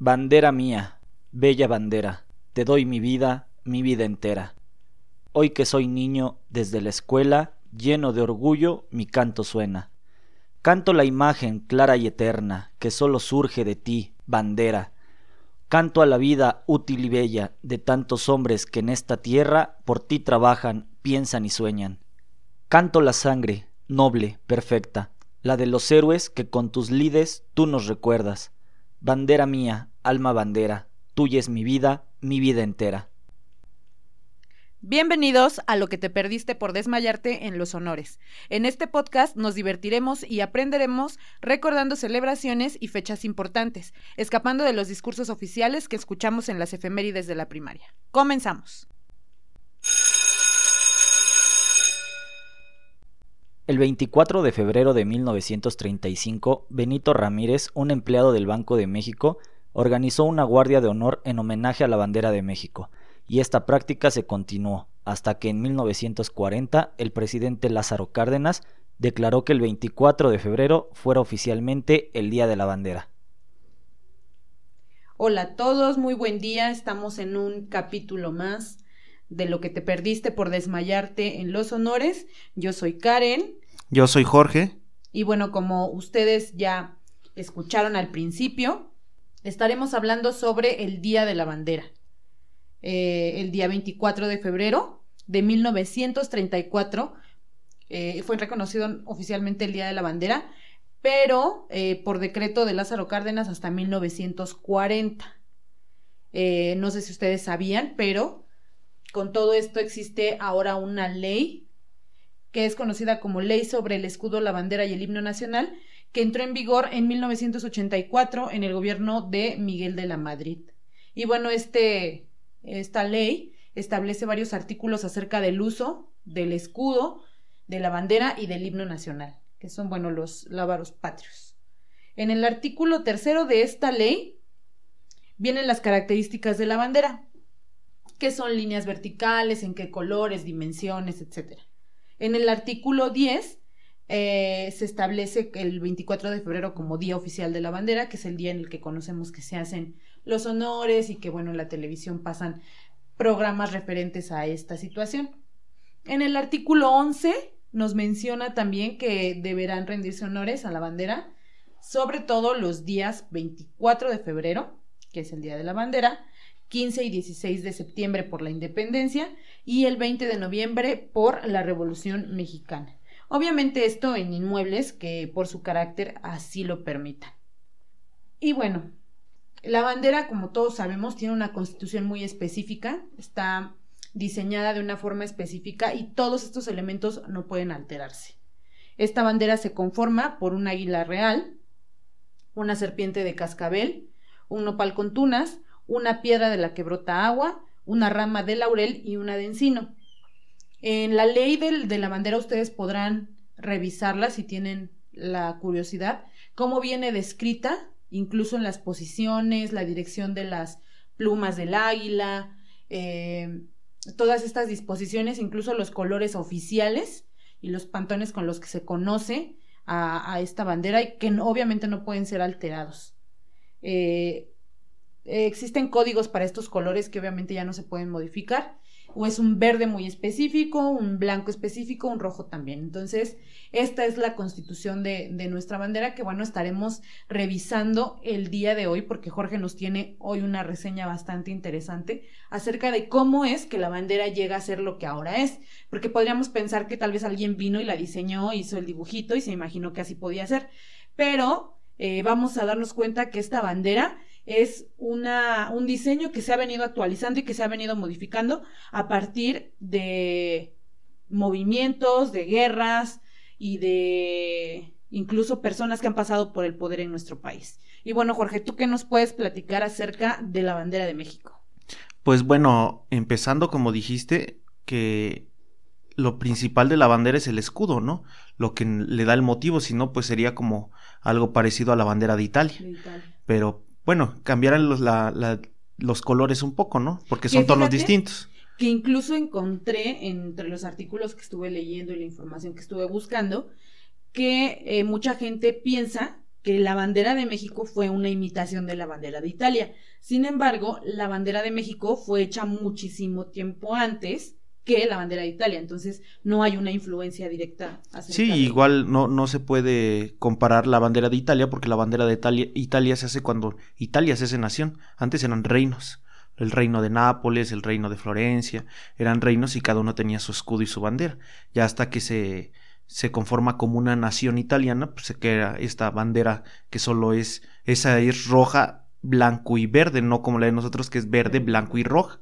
Bandera mía, bella bandera, te doy mi vida, mi vida entera. Hoy que soy niño, desde la escuela, lleno de orgullo, mi canto suena. Canto la imagen clara y eterna que sólo surge de ti, bandera. Canto a la vida útil y bella de tantos hombres que en esta tierra por ti trabajan, piensan y sueñan. Canto la sangre, noble, perfecta, la de los héroes que con tus lides tú nos recuerdas. Bandera mía, alma bandera, tuya es mi vida, mi vida entera. Bienvenidos a lo que te perdiste por desmayarte en los honores. En este podcast nos divertiremos y aprenderemos recordando celebraciones y fechas importantes, escapando de los discursos oficiales que escuchamos en las efemérides de la primaria. Comenzamos. El 24 de febrero de 1935, Benito Ramírez, un empleado del Banco de México, organizó una guardia de honor en homenaje a la bandera de México, y esta práctica se continuó hasta que en 1940 el presidente Lázaro Cárdenas declaró que el 24 de febrero fuera oficialmente el Día de la Bandera. Hola a todos, muy buen día. Estamos en un capítulo más de lo que te perdiste por desmayarte en los honores. Yo soy Karen. Yo soy Jorge. Y bueno, como ustedes ya escucharon al principio, estaremos hablando sobre el Día de la Bandera. Eh, el día 24 de febrero de 1934 eh, fue reconocido oficialmente el Día de la Bandera, pero eh, por decreto de Lázaro Cárdenas hasta 1940. no sé si ustedes sabían, pero con todo esto existe ahora una ley que es conocida como Ley sobre el Escudo, la Bandera y el Himno Nacional, que entró en vigor en 1984 en el gobierno de Miguel de la Madrid. Y bueno, este, esta ley establece varios artículos acerca del uso del escudo, de la bandera y del himno nacional, que son, bueno, los lábaros patrios. En el artículo tercero de esta ley vienen las características de la bandera qué son líneas verticales, en qué colores, dimensiones, etc. En el artículo 10 eh, se establece el 24 de febrero como Día Oficial de la Bandera, que es el día en el que conocemos que se hacen los honores y que, bueno, en la televisión pasan programas referentes a esta situación. En el artículo 11 nos menciona también que deberán rendirse honores a la bandera, sobre todo los días 24 de febrero, que es el Día de la Bandera, 15 y 16 de septiembre por la independencia y el 20 de noviembre por la Revolución Mexicana. Obviamente esto en inmuebles que por su carácter así lo permitan. Y bueno, la bandera, como todos sabemos, tiene una constitución muy específica, está diseñada de una forma específica y todos estos elementos no pueden alterarse. Esta bandera se conforma por un águila real, una serpiente de cascabel, un nopal con tunas, una piedra de la que brota agua, una rama de laurel y una de encino. En la ley de la bandera ustedes podrán revisarla si tienen la curiosidad, cómo viene descrita, incluso en las posiciones, la dirección de las plumas del águila, eh, todas estas disposiciones, incluso los colores oficiales y los pantones con los que se conoce a, esta bandera y que obviamente no pueden ser alterados. Eh, eh, existen códigos para estos colores que obviamente ya no se pueden modificar. O es un verde muy específico, un blanco específico, un rojo también. Entonces, esta es la constitución de, de nuestra bandera que, bueno, estaremos revisando el día de hoy porque Jorge nos tiene hoy una reseña bastante interesante acerca de cómo es que la bandera llega a ser lo que ahora es. Porque podríamos pensar que tal vez alguien vino y la diseñó, hizo el dibujito y se imaginó que así podía ser. Pero eh, vamos a darnos cuenta que esta bandera es una, un diseño que se ha venido actualizando y que se ha venido modificando a partir de movimientos, de guerras y de incluso personas que han pasado por el poder en nuestro país. Y bueno, Jorge, ¿tú qué nos puedes platicar acerca de la bandera de México? Pues bueno, empezando como dijiste, que lo principal de la bandera es el escudo, ¿no? Lo que le da el motivo, si no, pues sería como algo parecido a la bandera de Italia. De Italia. Pero bueno, cambiaran los, los colores un poco, ¿no? Porque son tonos distintos. Que incluso encontré entre los artículos que estuve leyendo y la información que estuve buscando, que eh, mucha gente piensa que la bandera de México fue una imitación de la bandera de Italia. Sin embargo, la bandera de México fue hecha muchísimo tiempo antes que la bandera de Italia, entonces no hay una influencia directa. Sí, igual no, no se puede comparar la bandera de Italia porque la bandera de Italia, Italia se hace cuando Italia se hace nación, antes eran reinos el reino de Nápoles, el reino de Florencia, eran reinos y cada uno tenía su escudo y su bandera. Ya hasta que se, se conforma como una nación italiana, pues se queda esta bandera que solo es, esa es roja, blanco y verde, no como la de nosotros que es verde, blanco y roja.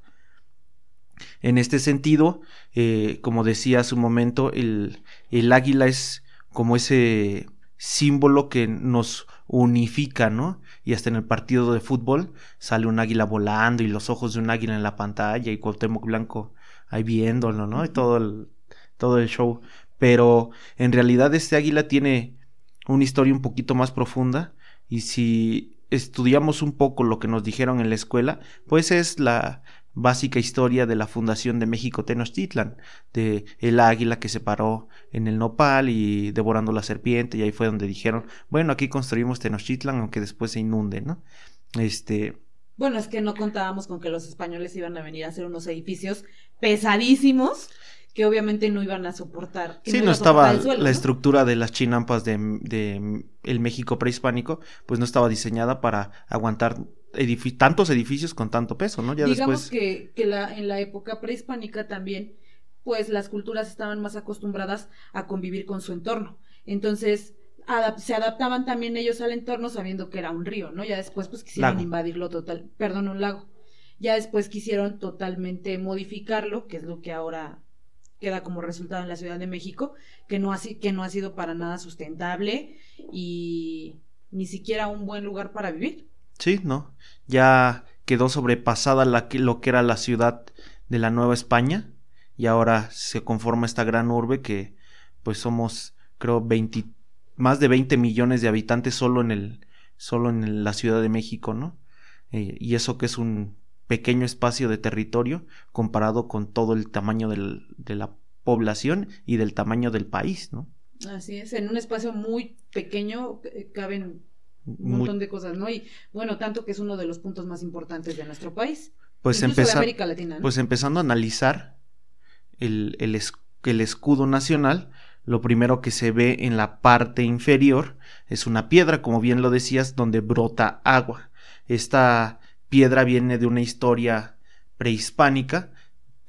En este sentido, eh, como decía hace un momento, el, el águila es como ese símbolo que nos unifica, ¿no? Y hasta en el partido de fútbol sale un águila volando y los ojos de un águila en la pantalla y Cuauhtémoc Blanco ahí viéndolo, ¿no? Y todo el, todo el show. Pero en realidad este águila tiene una historia un poquito más profunda y si estudiamos un poco lo que nos dijeron en la escuela, pues es la, básica historia de la fundación de México Tenochtitlan, de el águila que se paró en el nopal y devorando la serpiente, y ahí fue donde dijeron, bueno, aquí construimos Tenochtitlan, aunque después se inunde, ¿no? Este... Bueno, es que no contábamos con que los españoles iban a venir a hacer unos edificios pesadísimos que obviamente no iban a soportar. sí, no, estaba la estructura de las chinampas de, de, el México prehispánico, pues no estaba diseñada para aguantar tantos edificios con tanto peso, ¿no? Ya Digamos que, que la, en la época prehispánica también, pues las culturas estaban más acostumbradas a convivir con su entorno. Entonces, se adaptaban también ellos al entorno sabiendo que era un río, ¿no? Ya después, pues quisieron invadirlo total, perdón, un lago. Ya después quisieron totalmente modificarlo, que es lo que ahora queda como resultado en la Ciudad de México, que no ha, que no ha sido para nada sustentable y ni siquiera un buen lugar para vivir. Sí, ¿no? Ya quedó sobrepasada la, lo que era la ciudad de la Nueva España y ahora se conforma esta gran urbe que pues somos creo 20, más de 20 millones de habitantes solo en el solo en la Ciudad de México, ¿no? Eh, y eso que es un pequeño espacio de territorio comparado con todo el tamaño de la población y del tamaño del país, ¿no? Así es, en un espacio muy pequeño eh, caben un montón de cosas, ¿no? Y bueno, tanto que es uno de los puntos más importantes de nuestro país. Pues, América Latina, pues empezando a analizar el, el, el escudo nacional, lo primero que se ve en la parte inferior es una piedra, como bien lo decías, donde brota agua. Esta piedra viene de una historia prehispánica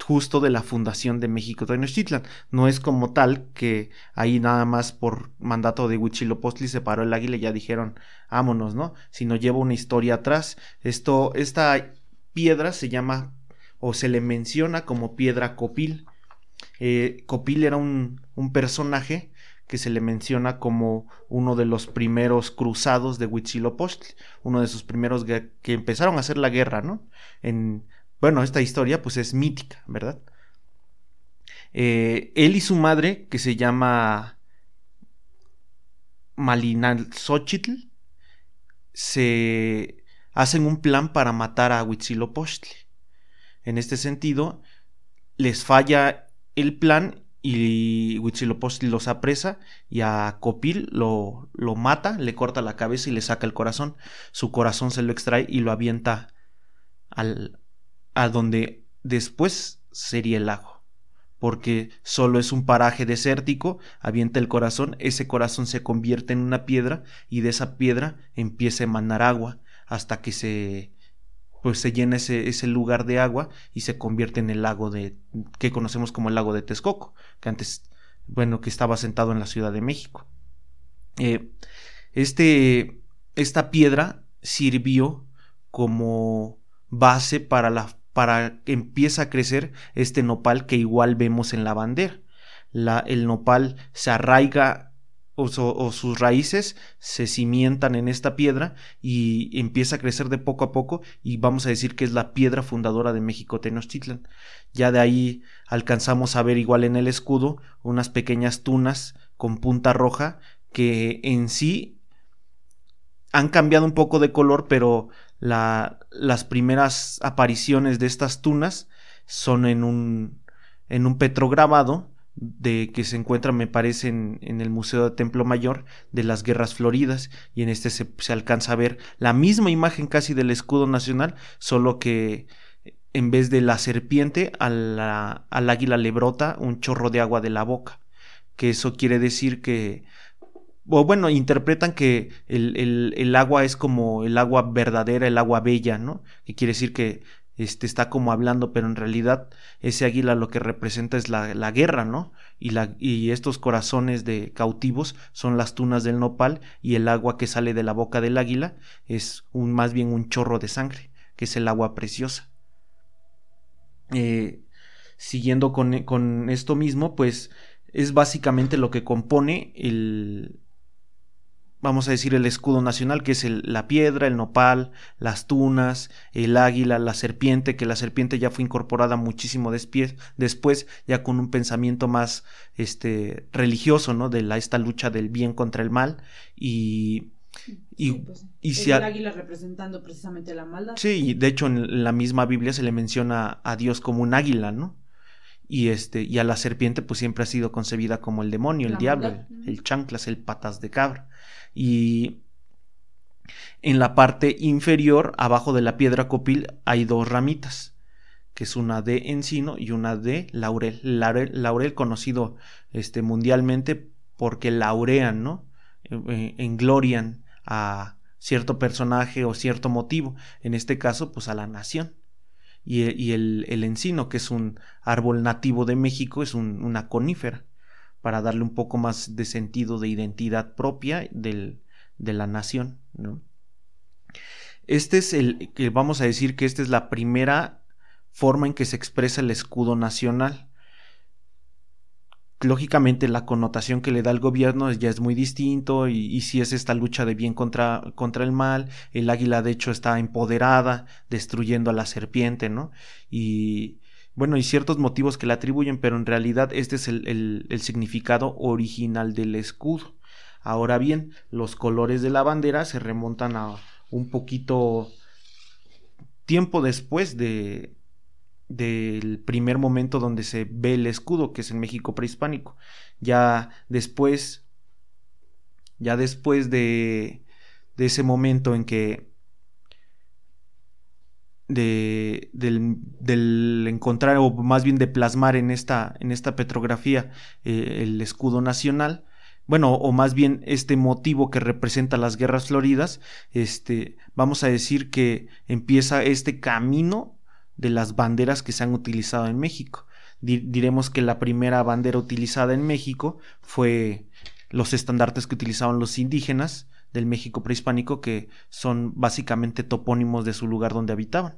justo de la fundación de México Tenochtitlan. No es como tal que ahí nada más por mandato de Huitzilopochtli se paró el águila y ya dijeron, vámonos, ¿no? Sino lleva una historia atrás. Esto, esta piedra se llama o se le menciona como piedra Copil. Eh, Copil era un, un personaje que se le menciona como uno de los primeros cruzados de Huitzilopochtli, uno de sus primeros que empezaron a hacer la guerra, ¿no? En, bueno, esta historia pues es mítica, ¿verdad? Eh, él y su madre, que se llama Malinalxochitl, se hacen un plan para matar a Huitzilopochtli. En este sentido, les falla el plan y Huitzilopochtli los apresa y a Copil lo, lo mata, le corta la cabeza y le saca el corazón. Su corazón se lo extrae y lo avienta al, a donde después sería el lago. Porque solo es un paraje desértico, avienta el corazón, ese corazón se convierte en una piedra y de esa piedra empieza a emanar agua hasta que se pues se llena ese, ese lugar de agua y se convierte en el lago de que conocemos como el lago de Texcoco, que antes, bueno, que estaba sentado en la Ciudad de México. Eh, este, esta piedra sirvió como base para la para que empiece a crecer este nopal que igual vemos en la bandera. El nopal se arraiga o, sus raíces se cimientan en esta piedra y empieza a crecer de poco a poco y vamos a decir que es la piedra fundadora de México Tenochtitlan. Ya de ahí alcanzamos a ver igual en el escudo unas pequeñas tunas con punta roja que en sí han cambiado un poco de color pero la, las primeras apariciones de estas tunas son en un, en un petrograbado de que se encuentra, me parece, en, el Museo de Templo Mayor de las Guerras Floridas, y en este se, se, alcanza a ver la misma imagen casi del escudo nacional, solo que en vez de la serpiente, al águila le brota un chorro de agua de la boca, que eso quiere decir que o bueno, interpretan que el, el, agua es como el agua verdadera, el agua bella, ¿no? Que quiere decir que este, está como hablando, pero en realidad ese águila lo que representa es la, la guerra, ¿no? Y, la, y estos corazones de cautivos son las tunas del nopal y el agua que sale de la boca del águila es un, más bien un chorro de sangre, que es el agua preciosa. Eh, siguiendo con, con esto mismo, pues es básicamente lo que compone el, vamos a decir, el escudo nacional, que es la piedra, el nopal, las tunas, el águila, la serpiente, que la serpiente ya fue incorporada muchísimo después, ya con un pensamiento más este, religioso, ¿no? De la, esta lucha del bien contra el mal. Y. Y, pues, el águila representando precisamente la maldad. Sí, y de hecho en la misma Biblia se le menciona a Dios como un águila, ¿no? Y este, y a la serpiente, pues siempre ha sido concebida como el demonio, el diablo, el, el, chanclas, el patas de cabra y en la parte inferior, abajo de la piedra copil, hay dos ramitas, que es una de encino y una de laurel. Laurel, conocido este, mundialmente porque laurean, ¿no? Eh, englorian a cierto personaje o cierto motivo, en este caso, pues a la nación. Y, el, encino, que es un árbol nativo de México, es una conífera para darle un poco más de sentido de identidad propia del, de la nación. ¿no? Este es el que vamos a decir que esta es la primera forma en que se expresa el escudo nacional. Lógicamente la connotación que le da el gobierno ya es muy distinto y, si es esta lucha de bien contra, contra, el mal, el águila de hecho está empoderada, destruyendo a la serpiente, ¿no? Y, bueno, y ciertos motivos que le atribuyen, pero en realidad este es el, significado original del escudo. Ahora bien, los colores de la bandera se remontan a un poquito tiempo después de del primer momento donde se ve el escudo, que es en México prehispánico. Ya después, ya después de, de ese momento en que de, del, encontrar o más bien de plasmar en esta, en esta petrografía eh, el escudo nacional, bueno, o más bien este motivo que representa las guerras floridas, este, vamos a decir que empieza este camino de las banderas que se han utilizado en México. diremos que la primera bandera utilizada en México fue los estandartes que utilizaban los indígenas, del México prehispánico que son básicamente topónimos de su lugar donde habitaban.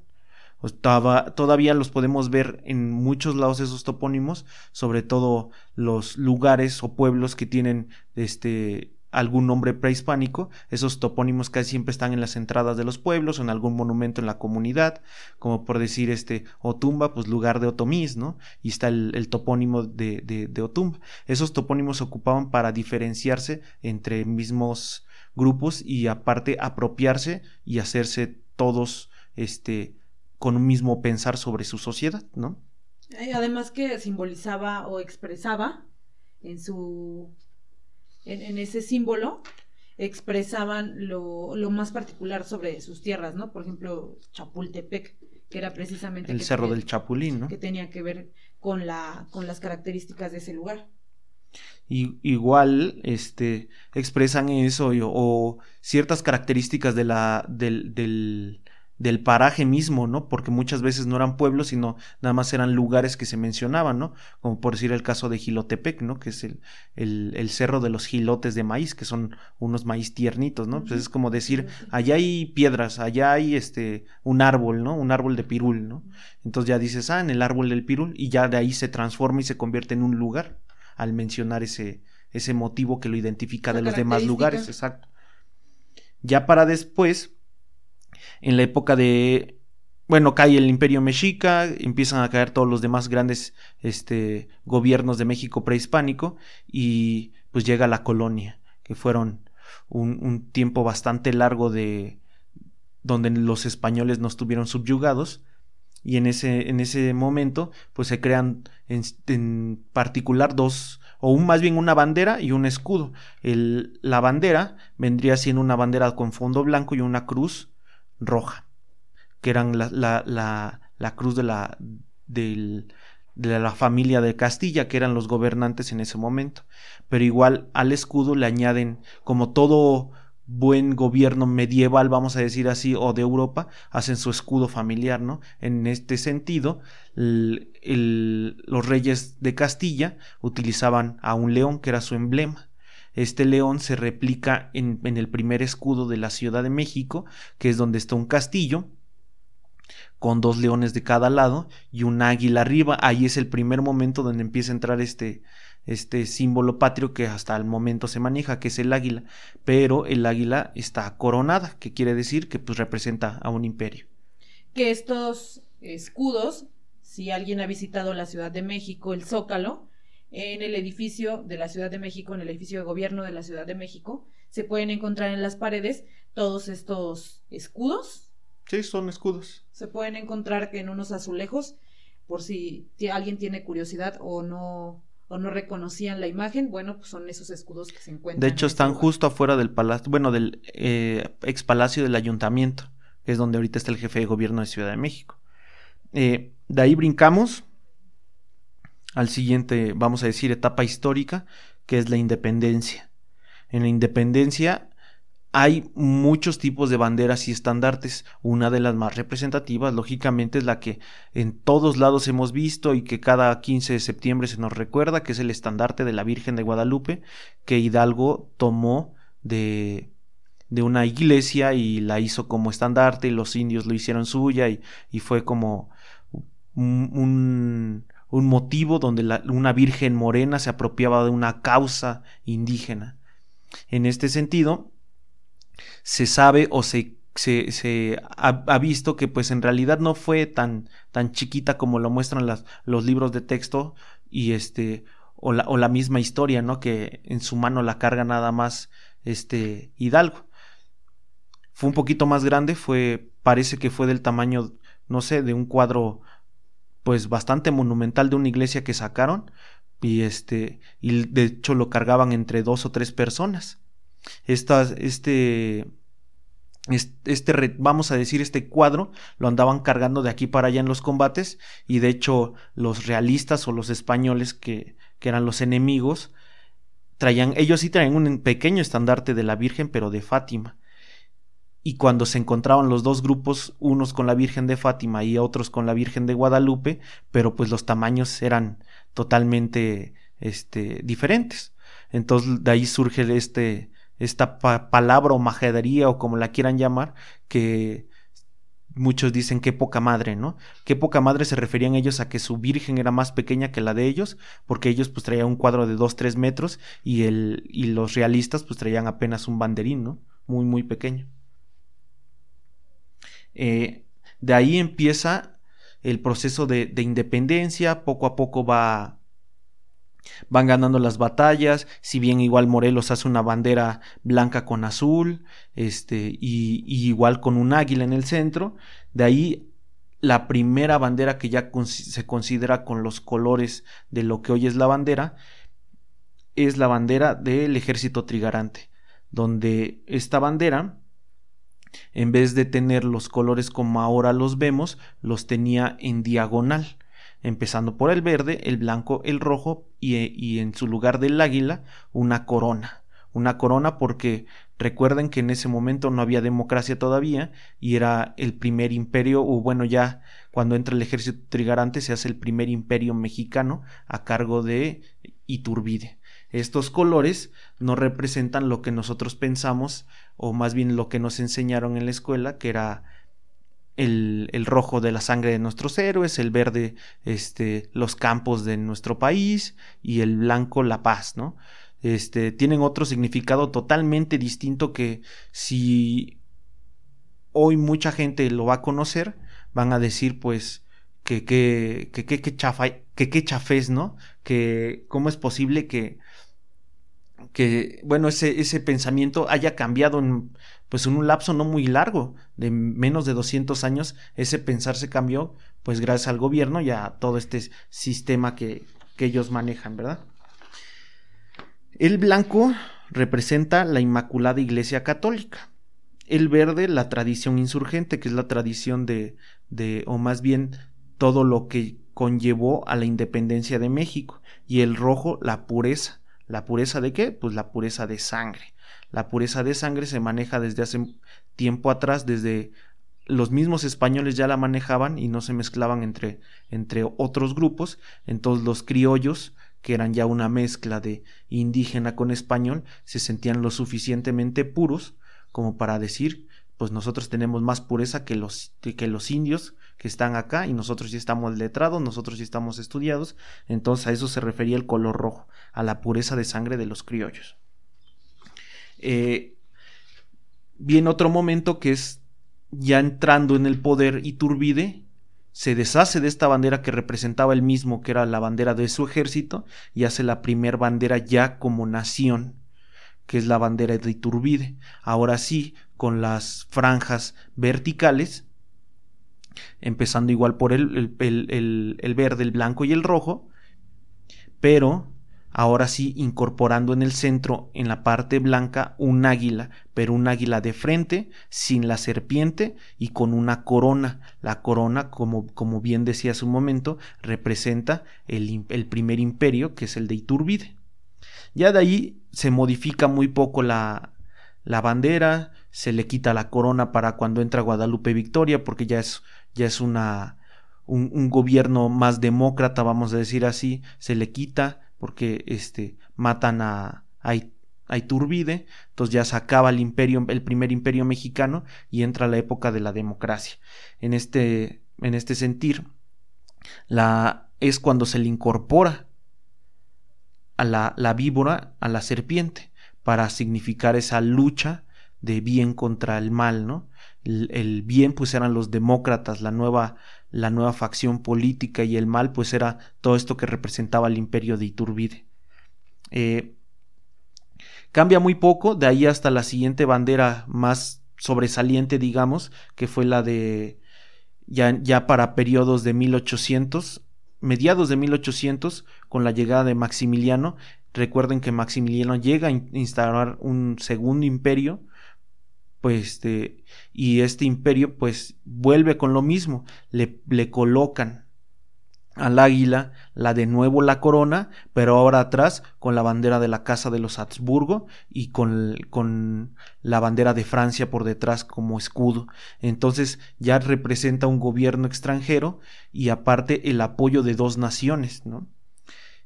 todavía los podemos ver en muchos lados esos topónimos, sobre todo los lugares o pueblos que tienen este algún nombre prehispánico, esos topónimos casi siempre están en las entradas de los pueblos o en algún monumento en la comunidad, como por decir este Otumba, pues lugar de Otomís, ¿no? Y está el, topónimo de, de, de, Otumba. Esos topónimos se ocupaban para diferenciarse entre mismos grupos y aparte apropiarse y hacerse todos este con un mismo pensar sobre su sociedad, ¿no? Eh, además que simbolizaba o expresaba en su en, ese símbolo expresaban lo, lo, más particular sobre sus tierras, ¿no? Por ejemplo, Chapultepec, que era precisamente el cerro del Chapulín, ¿no? Que tenía que ver con la con las características de ese lugar igual este, expresan eso o, ciertas características de la, del, del, del, paraje mismo, ¿no? Porque muchas veces no eran pueblos, sino nada más eran lugares que se mencionaban, ¿no? Como por decir el caso de Gilotepec, ¿no? Que es el, el, el cerro de los gilotes de maíz, que son unos maíz tiernitos, ¿no? Pues es como decir, allá hay piedras, allá hay este, un árbol, ¿no? Un árbol de pirul, ¿no? Entonces ya dices, ah, en el árbol del pirul, y ya de ahí se transforma y se convierte en un lugar al mencionar ese, ese motivo que lo identifica de los demás lugares, exacto. Ya para después, en la época de, bueno, cae el imperio mexica, empiezan a caer todos los demás grandes este, gobiernos de México prehispánico y pues llega la colonia, que fueron un, un tiempo bastante largo de donde los españoles no estuvieron subyugados y en ese, en ese momento pues se crean en, particular dos o un, más bien una bandera y un escudo. El, la bandera vendría siendo una bandera con fondo blanco y una cruz roja, que eran la, la, la, la cruz de la, del, de la familia de Castilla, que eran los gobernantes en ese momento. Pero igual al escudo le añaden, como todo buen gobierno medieval, vamos a decir así, o de Europa, hacen su escudo familiar, ¿no? En este sentido, los reyes de Castilla utilizaban a un león, que era su emblema. Este león se replica en, en el primer escudo de la Ciudad de México, que es donde está un castillo, con dos leones de cada lado y un águila arriba. Ahí es el primer momento donde empieza a entrar este, este símbolo patrio que hasta el momento se maneja, que es el águila, pero el águila está coronada, que quiere decir que pues representa a un imperio. Que estos escudos, si alguien ha visitado la Ciudad de México, el Zócalo, en el edificio de la Ciudad de México, en el edificio de gobierno de la Ciudad de México, se pueden encontrar en las paredes todos estos escudos. Sí, son escudos. Se pueden encontrar en unos azulejos, por si alguien tiene curiosidad o no o no reconocían la imagen, bueno, pues son esos escudos que se encuentran. De hecho, están justo afuera del palacio, bueno, del eh, ex palacio del ayuntamiento, que es donde ahorita está el jefe de gobierno de Ciudad de México. Eh, de ahí brincamos al siguiente, vamos a decir, etapa histórica, que es la independencia. En la independencia hay muchos tipos de banderas y estandartes. Una de las más representativas, lógicamente, es la que en todos lados hemos visto y que cada 15 de septiembre se nos recuerda, que es el estandarte de la Virgen de Guadalupe, que Hidalgo tomó de, de una iglesia y la hizo como estandarte y los indios lo hicieron suya y, y fue como un, un, motivo donde una Virgen morena se apropiaba de una causa indígena. En este sentido, se sabe o se, se, ha, visto que pues en realidad no fue tan, tan chiquita como lo muestran los libros de texto y este o la, o la misma historia, ¿no? Que en su mano la carga nada más este Hidalgo. Fue un poquito más grande, fue parece que fue del tamaño no sé, de un cuadro pues bastante monumental de una iglesia que sacaron y este y de hecho lo cargaban entre dos o tres personas este, este, vamos a decir, este cuadro lo andaban cargando de aquí para allá en los combates y de hecho los realistas o los españoles que, que eran los enemigos, traían, ellos sí traían un pequeño estandarte de la Virgen, pero de Fátima. Y cuando se encontraban los dos grupos, unos con la Virgen de Fátima y otros con la Virgen de Guadalupe, pero pues los tamaños eran totalmente este, diferentes. Entonces de ahí surge este, esta palabra o majadería o como la quieran llamar, que muchos dicen qué poca madre, ¿no? Qué poca madre se referían ellos a que su virgen era más pequeña que la de ellos, porque ellos pues traían un cuadro de 2-3 metros y, el, y los realistas pues traían apenas un banderín, ¿no? Muy, muy pequeño. Eh, de ahí empieza el proceso de, de independencia, poco a poco va van ganando las batallas, si bien igual Morelos hace una bandera blanca con azul, este, y, igual con un águila en el centro, de ahí la primera bandera que ya se considera con los colores de lo que hoy es la bandera, es la bandera del ejército trigarante, donde esta bandera, en vez de tener los colores como ahora los vemos, los tenía en diagonal empezando por el verde, el blanco, el rojo y, y en su lugar del águila una corona. Una corona porque recuerden que en ese momento no había democracia todavía y era el primer imperio, o bueno, ya cuando entra el ejército trigarante se hace el primer imperio mexicano a cargo de Iturbide. Estos colores no representan lo que nosotros pensamos, o más bien lo que nos enseñaron en la escuela, que era el, rojo de la sangre de nuestros héroes, el verde este, los campos de nuestro país y el blanco la paz, ¿no? Este, tienen otro significado totalmente distinto que si hoy mucha gente lo va a conocer, van a decir pues que que que que, chafés, ¿no? Que cómo es posible que que bueno, ese, ese pensamiento haya cambiado en pues en un lapso no muy largo, de menos de 200 años, ese pensar se cambió, pues gracias al gobierno y a todo este sistema que, que ellos manejan, ¿verdad? El blanco representa la Inmaculada Iglesia Católica. El verde, la tradición insurgente, que es la tradición de, de, o más bien todo lo que conllevó a la independencia de México. Y el rojo, la pureza. ¿La pureza de qué? Pues la pureza de sangre. La pureza de sangre se maneja desde hace tiempo atrás, desde los mismos españoles ya la manejaban y no se mezclaban entre, entre otros grupos. Entonces los criollos que eran ya una mezcla de indígena con español, se sentían lo suficientemente puros como para decir, pues nosotros tenemos más pureza que los, que los indios que están acá y nosotros ya estamos letrados, nosotros ya estamos estudiados, entonces a eso se refería el color rojo, a la pureza de sangre de los criollos. Eh, viene otro momento que es ya entrando en el poder Iturbide, se deshace de esta bandera que representaba el mismo, que era la bandera de su ejército, y hace la primer bandera ya como nación, que es la bandera de Iturbide. Ahora sí, con las franjas verticales, empezando igual por el, el, el verde, el blanco y el rojo, pero ahora sí incorporando en el centro, en la parte blanca, un águila, pero un águila de frente, sin la serpiente y con una corona. La corona, como, como bien decía hace un momento, representa el, primer imperio, que es el de Iturbide. Ya de ahí se modifica muy poco la, la bandera, se le quita la corona para cuando entra Guadalupe Victoria, porque ya es, ya es una, un, un gobierno más demócrata, vamos a decir así, se le quita, porque este, matan a, Iturbide, entonces ya se acaba el imperio, el primer imperio mexicano y entra la época de la democracia. En este, en este sentir, la, es cuando se le incorpora a la, la víbora, a la serpiente, para significar esa lucha de bien contra el mal, ¿no? El, el, bien pues eran los demócratas, la nueva la nueva facción política y el mal, pues era todo esto que representaba el imperio de Iturbide. Eh, cambia muy poco, de ahí hasta la siguiente bandera más sobresaliente, digamos, que fue la de ya, ya para periodos de 1800, mediados de 1800, con la llegada de Maximiliano. Recuerden que Maximiliano llega a instaurar un segundo imperio pues este, y este imperio pues vuelve con lo mismo, le, le colocan al águila la de nuevo la corona, pero ahora atrás con la bandera de la casa de los Habsburgo y con, con, la bandera de Francia por detrás como escudo. Entonces ya representa un gobierno extranjero y aparte el apoyo de dos naciones, ¿no?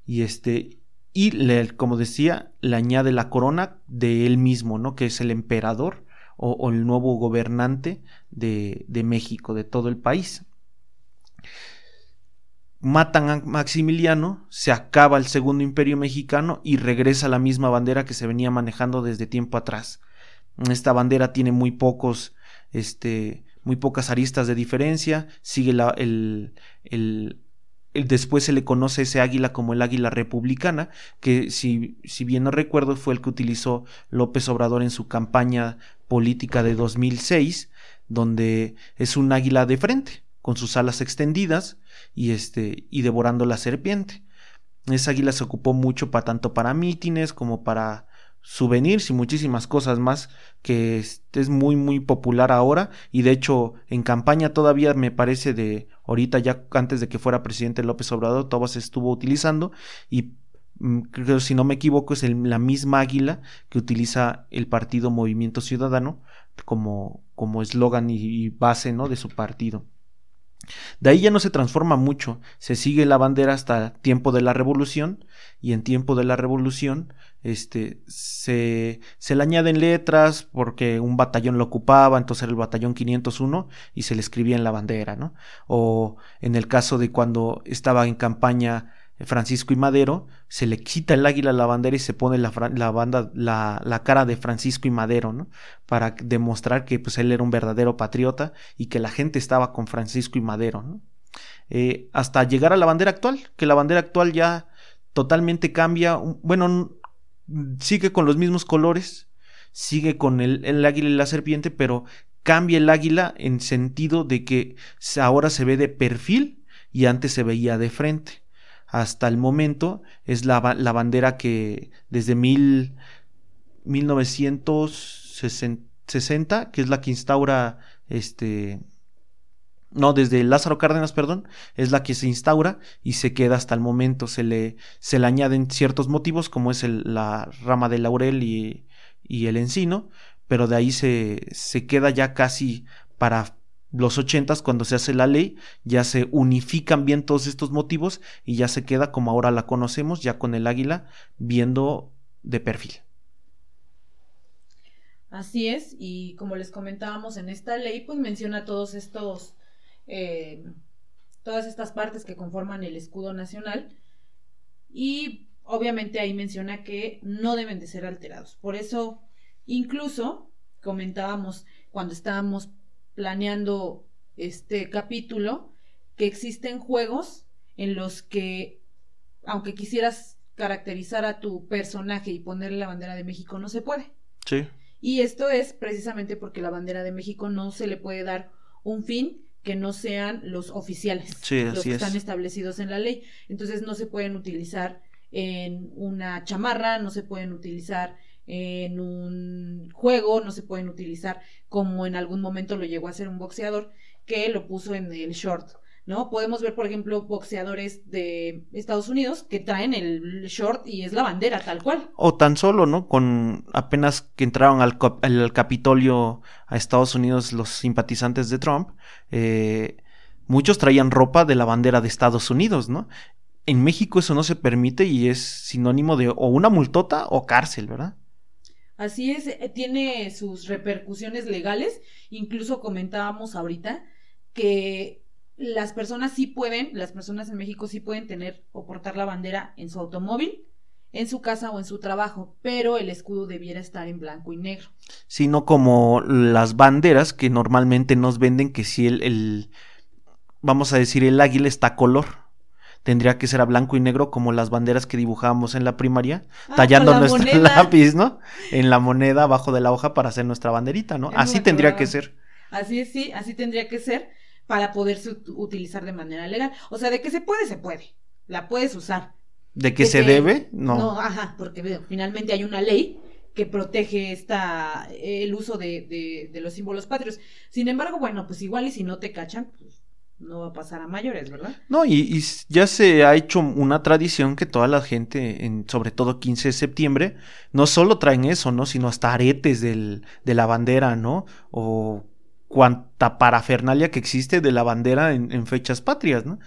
Y este y le, como decía, le añade la corona de él mismo, ¿no? Que es el emperador o, el nuevo gobernante de, de México, de todo el país matan a Maximiliano, se acaba el segundo imperio mexicano y regresa la misma bandera que se venía manejando desde tiempo atrás. Esta bandera tiene muy pocos, este, muy pocas aristas de diferencia, sigue la, el, el, después se le conoce ese águila como el águila republicana, que si, si, bien no recuerdo fue el que utilizó López Obrador en su campaña política de 2006, donde es un águila de frente, con sus alas extendidas y, este, y devorando la serpiente. Esa águila se ocupó mucho para tanto para mítines como para souvenirs y muchísimas cosas más que es muy muy popular ahora y de hecho en campaña todavía me parece de ahorita ya antes de que fuera presidente López Obrador todo se estuvo utilizando y creo si no me equivoco es la misma águila que utiliza el partido Movimiento Ciudadano como como eslogan y, base no de su partido de ahí ya no se transforma mucho, se sigue la bandera hasta tiempo de la revolución y en tiempo de la revolución este, se, se le añaden letras porque un batallón lo ocupaba, entonces era el batallón 501 y se le escribía en la bandera, ¿no? O en el caso de cuando estaba en campaña Francisco y Madero, se le quita el águila a la bandera y se pone la, la, banda, la, la, cara de Francisco y Madero. Para demostrar que pues, él era un verdadero patriota y que la gente estaba con Francisco y Madero. Eh, hasta llegar a la bandera actual, que la bandera actual ya totalmente cambia, bueno, sigue con los mismos colores, sigue con el, el águila y la serpiente, pero cambia el águila en sentido de que ahora se ve de perfil y antes se veía de frente. Hasta el momento es la, la bandera que desde mil, 1960, que es la que instaura este no, desde Lázaro Cárdenas, perdón, es la que se instaura y se queda hasta el momento. Se le, se le añaden ciertos motivos, como es la rama del laurel y, y, el encino, pero de ahí se, se queda ya casi para los ochentas, cuando se hace la ley, ya se unifican bien todos estos motivos y ya se queda como ahora la conocemos, ya con el águila viendo de perfil. Así es, y como les comentábamos en esta ley, pues menciona todos estos, eh, todas estas partes que conforman el escudo nacional y obviamente ahí menciona que no deben de ser alterados. Por eso, incluso comentábamos cuando estábamos planeando este capítulo que existen juegos en los que, aunque quisieras caracterizar a tu personaje y ponerle la bandera de México, no se puede. Sí. Y esto es precisamente porque la bandera de México no se le puede dar un fin que no sean los oficiales, los que están establecidos en la ley. Entonces no se pueden utilizar en una chamarra, no se pueden utilizar en un juego, no se pueden utilizar como en algún momento lo llegó a hacer un boxeador que lo puso en el short ¿no? Podemos ver, por ejemplo, boxeadores de Estados Unidos que traen el short y es la bandera tal cual. O tan solo, ¿no? Con apenas que entraron al, Capitolio a Estados Unidos los simpatizantes de Trump, eh, muchos traían ropa de la bandera de Estados Unidos, ¿no? En México eso no se permite y es sinónimo de o una multota o cárcel, ¿verdad? Así es, eh, tiene sus repercusiones legales. Incluso comentábamos ahorita que las personas sí pueden, las personas en México sí pueden tener o portar la bandera en su automóvil, en su casa o en su trabajo, pero el escudo debiera estar en blanco y negro. Sino como las banderas que normalmente nos venden que si el, vamos a decir, el águila está color. Tendría que ser a blanco y negro como las banderas que dibujábamos en la primaria, ah, tallando nuestro lápiz, ¿no? En la moneda abajo de la hoja para hacer nuestra banderita, ¿no? así tendría que ser. Así es, sí, así tendría que ser para poderse utilizar de manera legal. O sea, de que se puede, se puede. La puedes usar. ¿De que se debe? No. No, ajá, porque finalmente hay una ley que protege esta, el uso de, de, los símbolos patrios. Sin embargo, bueno, pues igual y si no te cachan, pues no va a pasar a mayores, ¿verdad? No, y, y, ya se ha hecho una tradición que toda la gente, en, sobre todo 15 de septiembre, no solo traen eso, ¿no? Sino hasta aretes del, de la bandera, ¿no? O cuanta parafernalia que existe de la bandera en, fechas patrias, ¿no?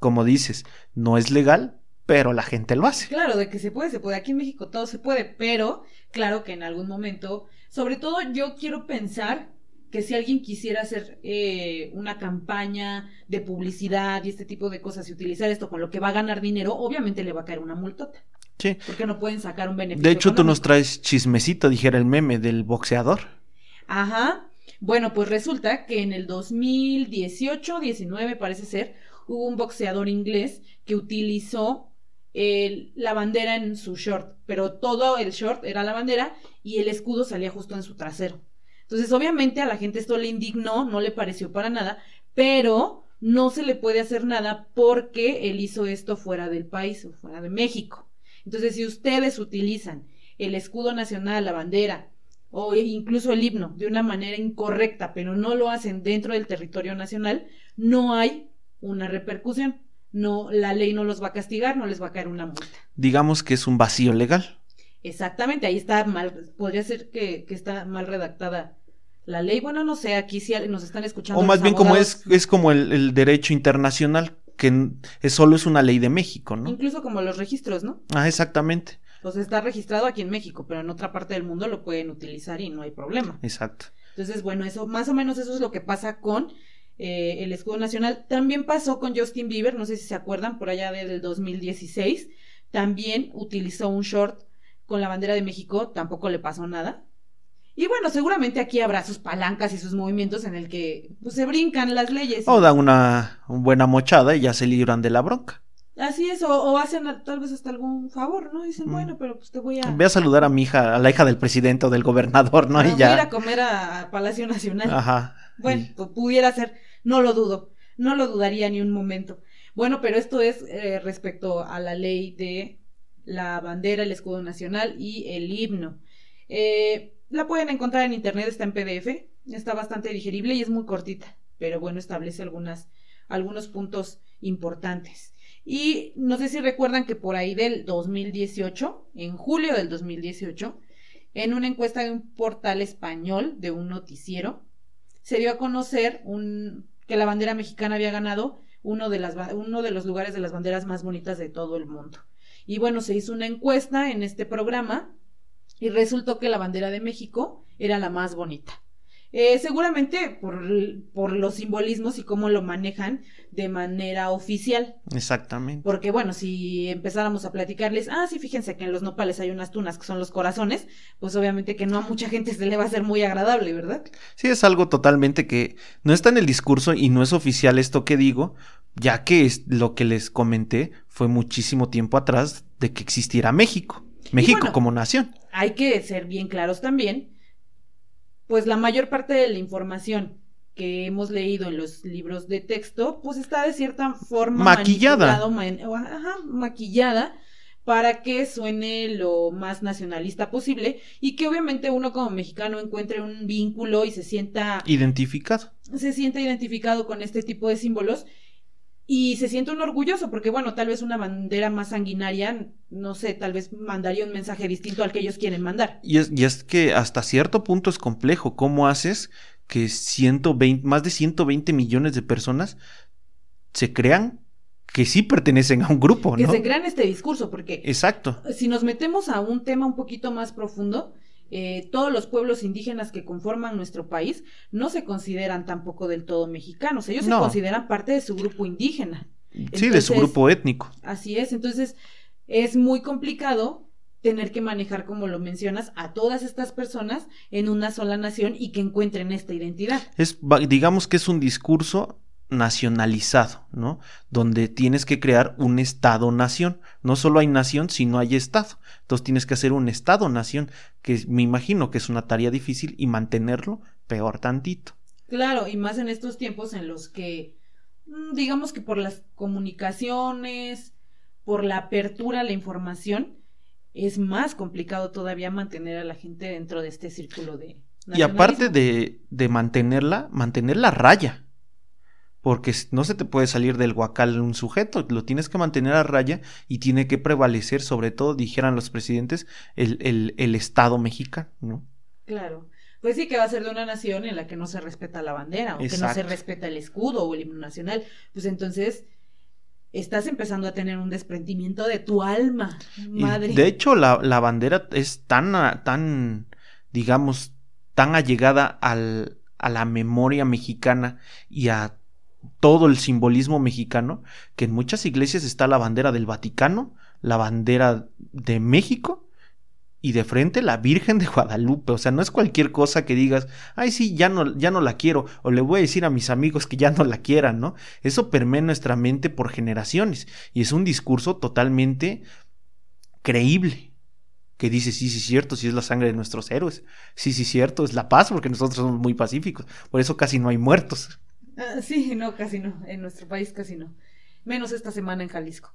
Como dices, no es legal, pero la gente lo hace. Claro, de que se puede, se puede. Aquí en México todo se puede, pero claro que en algún momento, sobre todo yo quiero pensar que si alguien quisiera hacer eh, una campaña de publicidad y este tipo de cosas y utilizar esto con lo que va a ganar dinero, obviamente le va a caer una multota. Sí. Porque no pueden sacar un beneficio. De hecho, tú nos traes chismecito, dijera el meme del boxeador. Ajá. Bueno, pues resulta que en el 2018-19 parece ser, hubo un boxeador inglés que utilizó la bandera en su short, pero todo el short era la bandera y el escudo salía justo en su trasero. Entonces, obviamente a la gente esto le indignó, no le pareció para nada, pero no se le puede hacer nada porque él hizo esto fuera del país o fuera de México. Entonces, si ustedes utilizan el escudo nacional, la bandera, o incluso el himno de una manera incorrecta, pero no lo hacen dentro del territorio nacional, no hay una repercusión. No, la ley no los va a castigar, no les va a caer una multa. Digamos que es un vacío legal. Exactamente, ahí está mal, podría ser que, está mal redactada la ley. Bueno, no sé, aquí sí nos están escuchando. O más bien como es, es como el, el, derecho internacional, que es, solo es una ley de México, ¿no? Incluso como los registros, ¿no? Ah, exactamente. Pues está registrado aquí en México, pero en otra parte del mundo lo pueden utilizar y no hay problema. Exacto. Entonces, bueno, eso, más o menos eso es lo que pasa con eh, el escudo nacional. También pasó con Justin Bieber, no sé si se acuerdan, por allá del 2016. También utilizó un short con la bandera de México, tampoco le pasó nada. Y bueno, seguramente aquí habrá sus palancas y sus movimientos en el que pues, se brincan las leyes. O dan una buena mochada y ya se libran de la bronca. Así es, o, hacen tal vez hasta algún favor, ¿no? Dicen, mm. bueno, pero pues te voy a... Voy a saludar a mi hija, a la hija del presidente o del gobernador, ¿no? y ya... Voy a ir a comer a, Palacio Nacional. Ajá. Bueno, pues pudiera ser, no lo dudo, no lo dudaría ni un momento. Bueno, pero esto es eh, respecto a la ley de la bandera, el escudo nacional y el himno. Eh, la pueden encontrar en internet, está en PDF, está bastante digerible y es muy cortita, pero bueno, establece algunos puntos importantes. Y no sé si recuerdan que por ahí del 2018, en julio del 2018, en una encuesta de un portal español, de un noticiero, se dio a conocer un, que la bandera mexicana había ganado uno de, las, uno de los lugares de las banderas más bonitas de todo el mundo. Y bueno, se hizo una encuesta en este programa y resultó que la bandera de México era la más bonita. Eh, seguramente por, por, los simbolismos y cómo lo manejan de manera oficial. Exactamente. Porque bueno, si empezáramos a platicarles, ah, sí, fíjense que en los nopales hay unas tunas que son los corazones, pues obviamente que no a mucha gente se le va a hacer muy agradable, ¿verdad? Sí, es algo totalmente que no está en el discurso y no es oficial esto que digo, ya que es lo que les comenté fue muchísimo tiempo atrás de que existiera México, México como nación. Hay que ser bien claros también pues la mayor parte de la información que hemos leído en los libros de texto, pues está de cierta forma maquillada. maquillada para que suene lo más nacionalista posible y que obviamente uno como mexicano encuentre un vínculo y se sienta identificado. Se sienta identificado con este tipo de símbolos y se siente un orgulloso porque bueno, tal vez una bandera más sanguinaria, no sé, tal vez mandaría un mensaje distinto al que ellos quieren mandar. Y es, y es que hasta cierto punto es complejo, ¿cómo haces que 120, más de 120 millones de personas se crean que sí pertenecen a un grupo, que se crean este discurso, porque Exacto. si nos metemos a un tema un poquito más profundo, eh, todos los pueblos indígenas que conforman nuestro país no se consideran tampoco del todo mexicanos, ellos se consideran parte de su grupo indígena. sí, de su grupo étnico. Así es, entonces es muy complicado tener que manejar, como lo mencionas, a todas estas personas en una sola nación y que encuentren esta identidad. Es, digamos que es un discurso nacionalizado, ¿no? Donde tienes que crear un Estado-nación. No solo hay nación, sino hay Estado. Entonces tienes que hacer un Estado-nación, que me imagino que es una tarea difícil y mantenerlo peor tantito. Claro, y más en estos tiempos en los que, mm, digamos que por las comunicaciones, por la apertura a la información, es más complicado todavía mantener a la gente dentro de este círculo de... Y aparte de, de mantenerla, mantener la raya porque no se te puede salir del guacal un sujeto, lo tienes que mantener a raya y tiene que prevalecer, sobre todo, dijeran los presidentes, el, el, el Estado mexicano, ¿no? Claro. Pues sí que va a ser de una nación en la que no se respeta la bandera, o que no se respeta el escudo o el himno nacional. Pues entonces estás empezando a tener un desprendimiento de tu alma, madre. de hecho, la, la, bandera es tan, tan, digamos, tan allegada al, a la memoria mexicana y a todo el simbolismo mexicano, que en muchas iglesias está la bandera del Vaticano, la bandera de México y de frente la Virgen de Guadalupe. O sea, no es cualquier cosa que digas, ay, sí, ya no, ya no la quiero, o le voy a decir a mis amigos que ya no la quieran, ¿no? Eso permea nuestra mente por generaciones y es un discurso totalmente creíble. Que dice, sí, sí, cierto, sí es la sangre de nuestros héroes. Sí, sí, cierto, es la paz, porque nosotros somos muy pacíficos. Por eso casi no hay muertos. Ah, sí, no, casi no. En nuestro país casi no. Menos esta semana en Jalisco.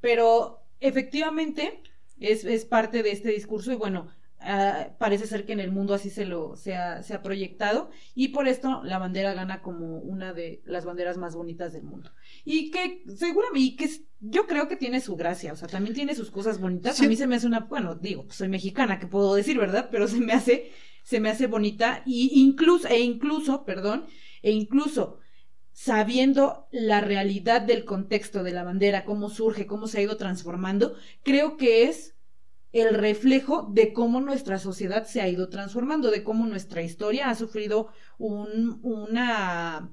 Pero efectivamente es, es parte de este discurso y bueno, ah, parece ser que en el mundo así se lo se ha, se ha, proyectado y por esto la bandera gana como una de las banderas más bonitas del mundo y que seguramente y que yo creo que tiene su gracia o sea también tiene sus cosas bonitas a mí se me hace una bueno digo soy mexicana que puedo decir verdad pero se me hace se me hace bonita y incluso e incluso perdón e incluso sabiendo la realidad del contexto de la bandera, cómo surge, cómo se ha ido transformando, creo que es el reflejo de cómo nuestra sociedad se ha ido transformando, de cómo nuestra historia ha sufrido un, una,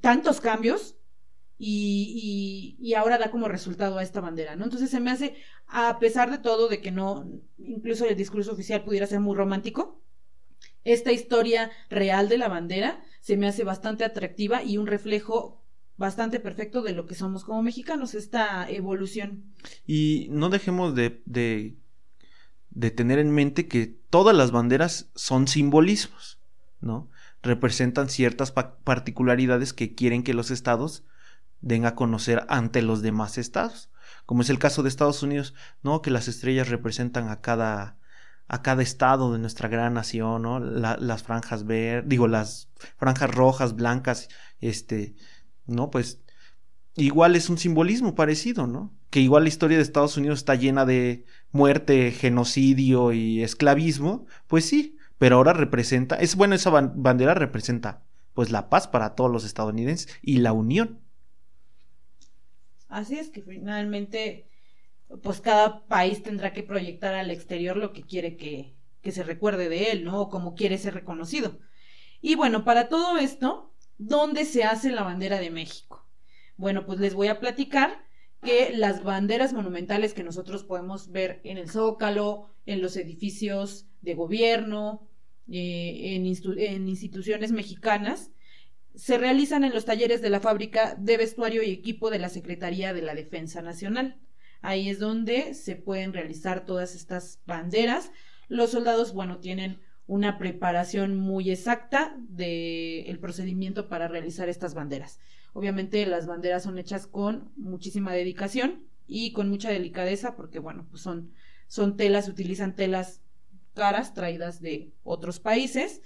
tantos cambios y, y, ahora da como resultado a esta bandera, ¿no? Entonces se me hace, a pesar de todo, de que no, incluso el discurso oficial pudiera ser muy romántico, esta historia real de la bandera se me hace bastante atractiva y un reflejo bastante perfecto de lo que somos como mexicanos, esta evolución. Y no dejemos de, de, tener en mente que todas las banderas son simbolismos, ¿no? Representan ciertas particularidades que quieren que los estados den a conocer ante los demás estados. Como es el caso de Estados Unidos, ¿no? Que las estrellas representan a cada, a cada estado de nuestra gran nación, ¿no? las franjas verdes, digo, las franjas rojas, blancas, este, ¿no? Pues igual es un simbolismo parecido, ¿no? Que igual la historia de Estados Unidos está llena de muerte, genocidio y esclavismo, pues sí, pero ahora representa, es bueno, esa bandera representa pues la paz para todos los estadounidenses y la unión. Así es que finalmente, pues cada país tendrá que proyectar al exterior lo que quiere que, que se recuerde de él, ¿no? O como quiere ser reconocido. Y bueno, para todo esto, ¿dónde se hace la bandera de México? Bueno, pues les voy a platicar que las banderas monumentales que nosotros podemos ver en el Zócalo, en los edificios de gobierno, eh, en, en instituciones mexicanas, se realizan en los talleres de la fábrica de vestuario y equipo de la Secretaría de la Defensa Nacional. Ahí es donde se pueden realizar todas estas banderas. Los soldados, bueno, tienen una preparación muy exacta del procedimiento para realizar estas banderas. Obviamente las banderas son hechas con muchísima dedicación y con mucha delicadeza porque, bueno, pues son, son telas, utilizan telas caras traídas de otros países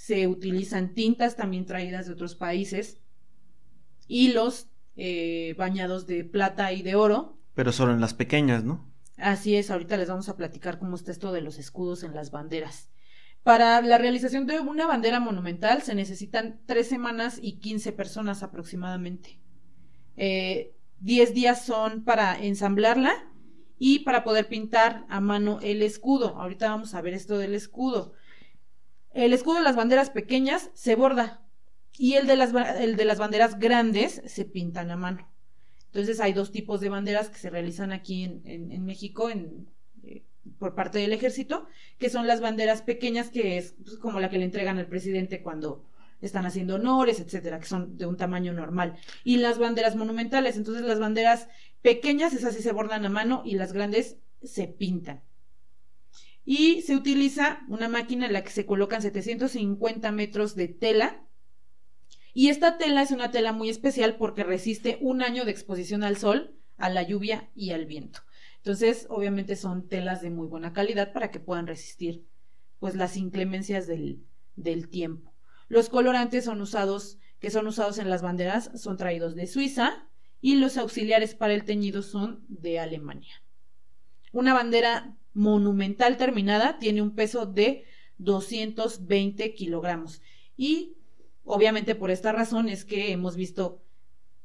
se utilizan tintas también traídas de otros países, hilos eh, bañados de plata y de oro. Pero solo en las pequeñas, ¿no? Así es, ahorita les vamos a platicar cómo está esto de los escudos en las banderas. Para la realización de una bandera monumental se necesitan tres semanas y quince personas aproximadamente. Eh, diez días son para ensamblarla y para poder pintar a mano el escudo. Ahorita vamos a ver esto del escudo. El escudo de las banderas pequeñas se borda y el de las, el de las banderas grandes se pintan a mano. Entonces hay dos tipos de banderas que se realizan aquí en, México en, eh, por parte del ejército, que son las banderas pequeñas, que es pues, como la que le entregan al presidente cuando están haciendo honores, etcétera, que son de un tamaño normal. Y las banderas monumentales, entonces las banderas pequeñas, esas sí se bordan a mano y las grandes se pintan y se utiliza una máquina en la que se colocan 750 metros de tela. Y esta tela es una tela muy especial porque resiste un año de exposición al sol, a la lluvia y al viento. Entonces, obviamente son telas de muy buena calidad para que puedan resistir pues las inclemencias del, del tiempo. Los colorantes son usados, que son usados en las banderas, son traídos de Suiza y los auxiliares para el teñido son de Alemania. Una bandera monumental terminada tiene un peso de 220 kilogramos. Y obviamente por esta razón es que hemos visto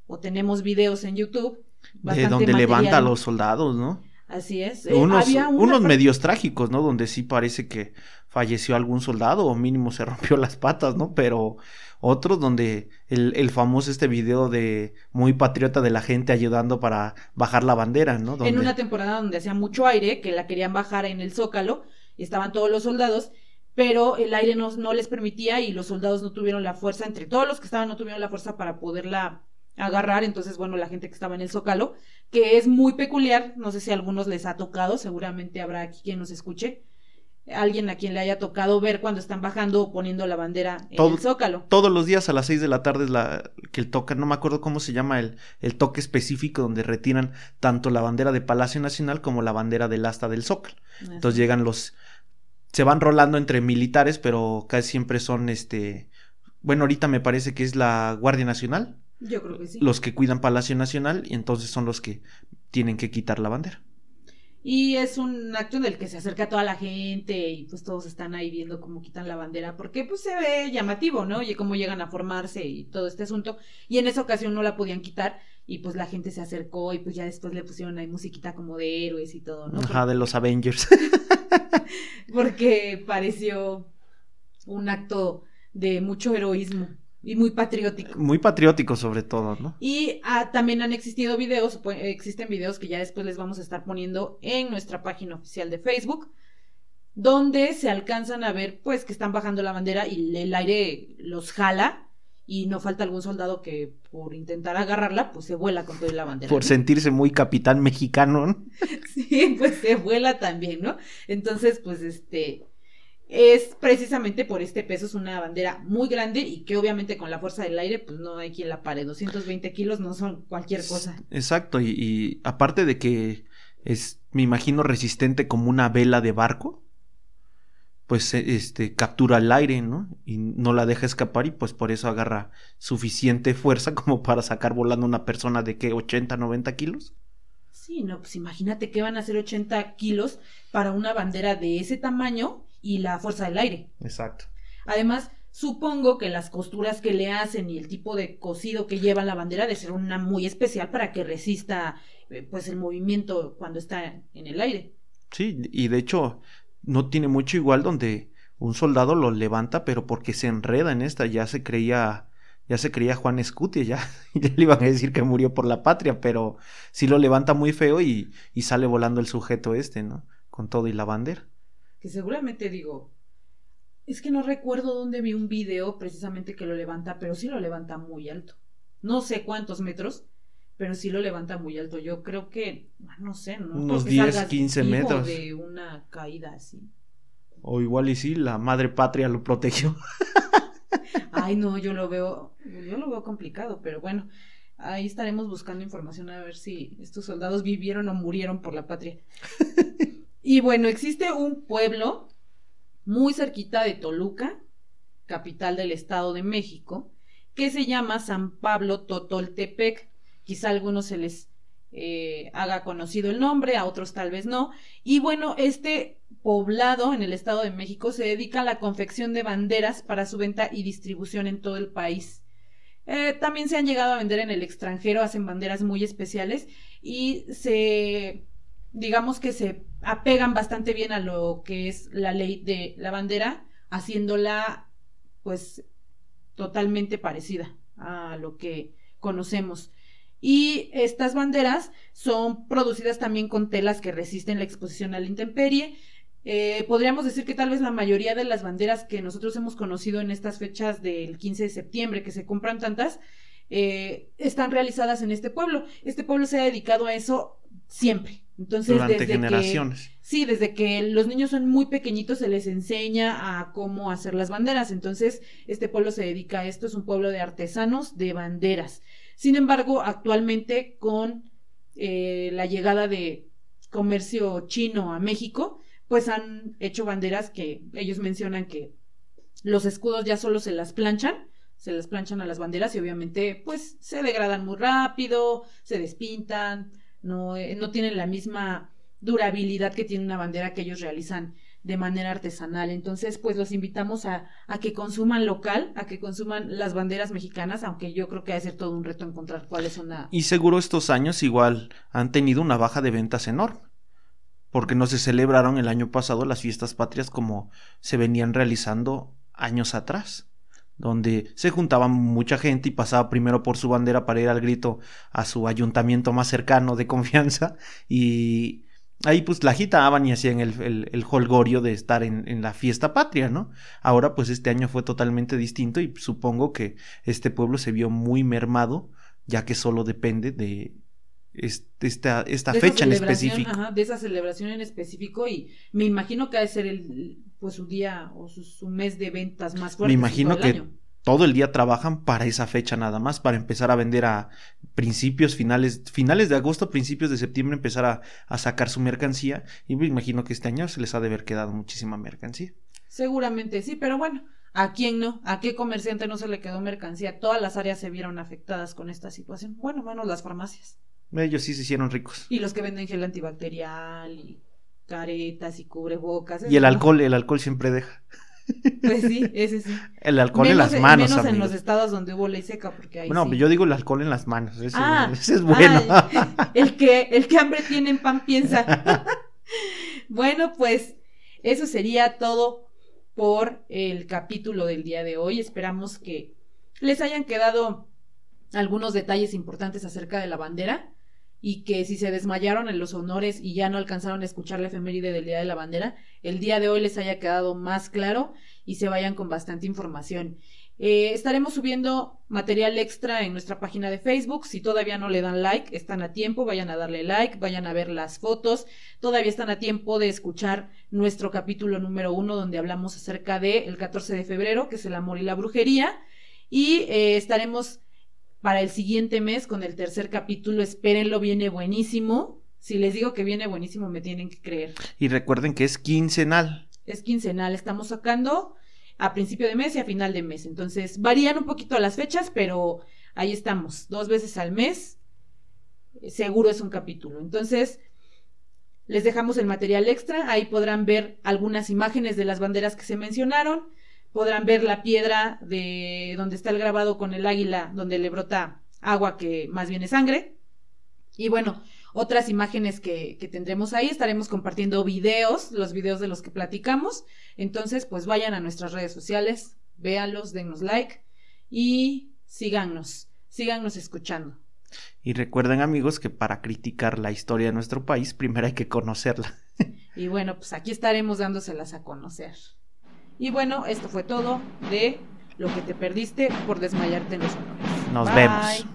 o tenemos videos en YouTube. De donde levanta a los soldados, ¿no? Así es. Eh, unos, unos medios trágicos, ¿no? Donde sí parece que falleció algún soldado o mínimo se rompió las patas, ¿no? Pero otros donde el, el, famoso este video de muy patriota de la gente ayudando para bajar la bandera, ¿no? En una temporada donde hacía mucho aire, que la querían bajar en el zócalo, y estaban todos los soldados, pero el aire no, no les permitía y los soldados no tuvieron la fuerza, entre todos los que estaban no tuvieron la fuerza para poderla agarrar, entonces bueno, la gente que estaba en el zócalo, que es muy peculiar, no sé si a algunos les ha tocado, seguramente habrá aquí quien nos escuche, alguien a quien le haya tocado ver cuando están bajando o poniendo la bandera en el zócalo. Todos los días a las seis de la tarde es la que el toca, no me acuerdo cómo se llama el, el toque específico donde retiran tanto la bandera de Palacio Nacional como la bandera del asta del zócalo. Entonces llegan los se van rolando entre militares, pero casi siempre son este bueno, ahorita me parece que es la Guardia Nacional. Yo creo que sí. Los que cuidan Palacio Nacional y entonces son los que tienen que quitar la bandera. Y es un acto en el que se acerca toda la gente y pues todos están ahí viendo cómo quitan la bandera, porque pues se ve llamativo, ¿no? Y cómo llegan a formarse y todo este asunto. Y en esa ocasión no la podían quitar y pues la gente se acercó y pues ya después le pusieron ahí musiquita como de héroes y todo, ¿no? Ajá, de los Avengers. porque pareció un acto de mucho heroísmo. Y muy patriótico. Muy patriótico sobre todo, ¿no? Y ah, también han existido videos, pues, existen videos que ya después les vamos a estar poniendo en nuestra página oficial de Facebook, donde se alcanzan a ver pues que están bajando la bandera y el aire los jala y no falta algún soldado que por intentar agarrarla, pues se vuela con toda la bandera. Por sentirse muy capitán mexicano. ¿no? Sí, pues se vuela también, ¿no? Entonces, pues este es precisamente por este peso, es una bandera muy grande y que obviamente con la fuerza del aire, pues no hay quien la pare. 220 kilos no son cualquier cosa. Exacto, y, y aparte de que es, me imagino, resistente como una vela de barco, pues este captura el aire, ¿no? Y no la deja escapar y pues por eso agarra suficiente fuerza como para sacar volando una persona de que 80, 90 kilos. Sí, no, pues imagínate que van a ser 80 kilos para una bandera de ese tamaño y la fuerza del aire. Exacto. Además, supongo que las costuras que le hacen y el tipo de cosido que lleva la bandera de ser una muy especial para que resista eh, pues el movimiento cuando está en el aire. Sí, y de hecho no tiene mucho igual donde un soldado lo levanta, pero porque se enreda en esta, ya se creía, ya se creía Juan Escutia, ya, ya le iban a decir que murió por la patria, pero sí lo levanta muy feo y, y sale volando el sujeto este, ¿no? Con todo y la bandera que seguramente digo, es que no recuerdo dónde vi un video precisamente que lo levanta, pero sí lo levanta muy alto. No sé cuántos metros, pero sí lo levanta muy alto. Yo creo que, ah, no sé, ¿no? Unos 10, 15 metros. De una caída así. O igual y sí, la madre patria lo protegió. Ay, no, yo lo veo, yo lo veo complicado, pero bueno, ahí estaremos buscando información a ver si estos soldados vivieron o murieron por la patria. Y bueno, existe un pueblo muy cerquita de Toluca, capital del Estado de México, que se llama San Pablo Totoltepec. Quizá a algunos se les eh, haga conocido el nombre, a otros tal vez no. Y bueno, este poblado en el Estado de México se dedica a la confección de banderas para su venta y distribución en todo el país. Eh, también se han llegado a vender en el extranjero, hacen banderas muy especiales y se digamos que se apegan bastante bien a lo que es la ley de la bandera, haciéndola pues totalmente parecida a lo que conocemos. Y estas banderas son producidas también con telas que resisten la exposición a la intemperie. Eh, podríamos decir que tal vez la mayoría de las banderas que nosotros hemos conocido en estas fechas del 15 de septiembre, que se compran tantas, eh, están realizadas en este pueblo. Este pueblo se ha dedicado a eso siempre. Entonces, Durante desde generaciones. Que, sí, desde que los niños son muy pequeñitos se les enseña a cómo hacer las banderas. Entonces, este pueblo se dedica a esto, es un pueblo de artesanos de banderas. Sin embargo, actualmente con eh, la llegada de comercio chino a México, pues han hecho banderas que ellos mencionan que los escudos ya solo se las planchan, se las planchan a las banderas y obviamente pues se degradan muy rápido, se despintan, no, eh, no tienen la misma durabilidad que tiene una bandera que ellos realizan de manera artesanal. Entonces, pues los invitamos a, que consuman local, a que consuman las banderas mexicanas, aunque yo creo que ha de ser todo un reto encontrar cuáles son la... Y seguro estos años igual han tenido una baja de ventas enorme, porque no se celebraron el año pasado las fiestas patrias como se venían realizando años atrás donde se juntaba mucha gente y pasaba primero por su bandera para ir al grito a su ayuntamiento más cercano de confianza y ahí pues la agitaban y hacían el, el, el holgorio de estar en, en, la fiesta patria, ¿no? Ahora pues este año fue totalmente distinto y supongo que este pueblo se vio muy mermado ya que solo depende de esta, esta de fecha en específico. Ajá, de esa celebración en específico y me imagino que ha de ser el, pues su día o su, su mes de ventas más fuerte. Me imagino que año. todo el día trabajan para esa fecha nada más, para empezar a vender a principios, finales, finales de agosto, principios de septiembre, empezar a, a sacar su mercancía. Y me imagino que este año se les ha de haber quedado muchísima mercancía. Seguramente sí, pero bueno, ¿a quién no? ¿A qué comerciante no se le quedó mercancía? Todas las áreas se vieron afectadas con esta situación. Bueno, menos las farmacias. Ellos sí se hicieron ricos. Y los que venden gel antibacterial y caretas y cubrebocas. Y el alcohol, el alcohol siempre deja. Pues sí, ese sí. El alcohol menos, en las manos. Menos amigos. en los estados donde hubo ley seca, porque ahí Bueno, sí. yo digo el alcohol en las manos. Ese, ah, ese es bueno. Ah, el, que, el que hambre tiene en pan piensa. bueno, pues eso sería todo por el capítulo del día de hoy. Esperamos que les hayan quedado algunos detalles importantes acerca de la bandera y que si se desmayaron en los honores y ya no alcanzaron a escuchar la efeméride del Día de la Bandera, el día de hoy les haya quedado más claro y se vayan con bastante información. Eh, estaremos subiendo material extra en nuestra página de Facebook. Si todavía no le dan like, están a tiempo, vayan a darle like, vayan a ver las fotos. Todavía están a tiempo de escuchar nuestro capítulo número uno, donde hablamos acerca del 14 de febrero, que es el amor y la brujería. Y eh, estaremos para el siguiente mes con el tercer capítulo. Espérenlo, viene buenísimo. Si les digo que viene buenísimo, me tienen que creer. Y recuerden que es quincenal. Es quincenal, estamos sacando a principio de mes y a final de mes. Entonces, varían un poquito las fechas, pero ahí estamos, dos veces al mes. Seguro es un capítulo. Entonces, les dejamos el material extra. Ahí podrán ver algunas imágenes de las banderas que se mencionaron. Podrán ver la piedra de donde está el grabado con el águila, donde le brota agua que más bien es sangre. Y bueno, otras imágenes que, que, tendremos ahí. Estaremos compartiendo videos, los videos de los que platicamos. Entonces, pues vayan a nuestras redes sociales, véanlos, denos like y síganos, síganos escuchando. Y recuerden amigos que para criticar la historia de nuestro país, primero hay que conocerla. y bueno, pues aquí estaremos dándoselas a conocer. Y bueno, esto fue todo de lo que te perdiste por desmayarte en los honores. Nos vemos.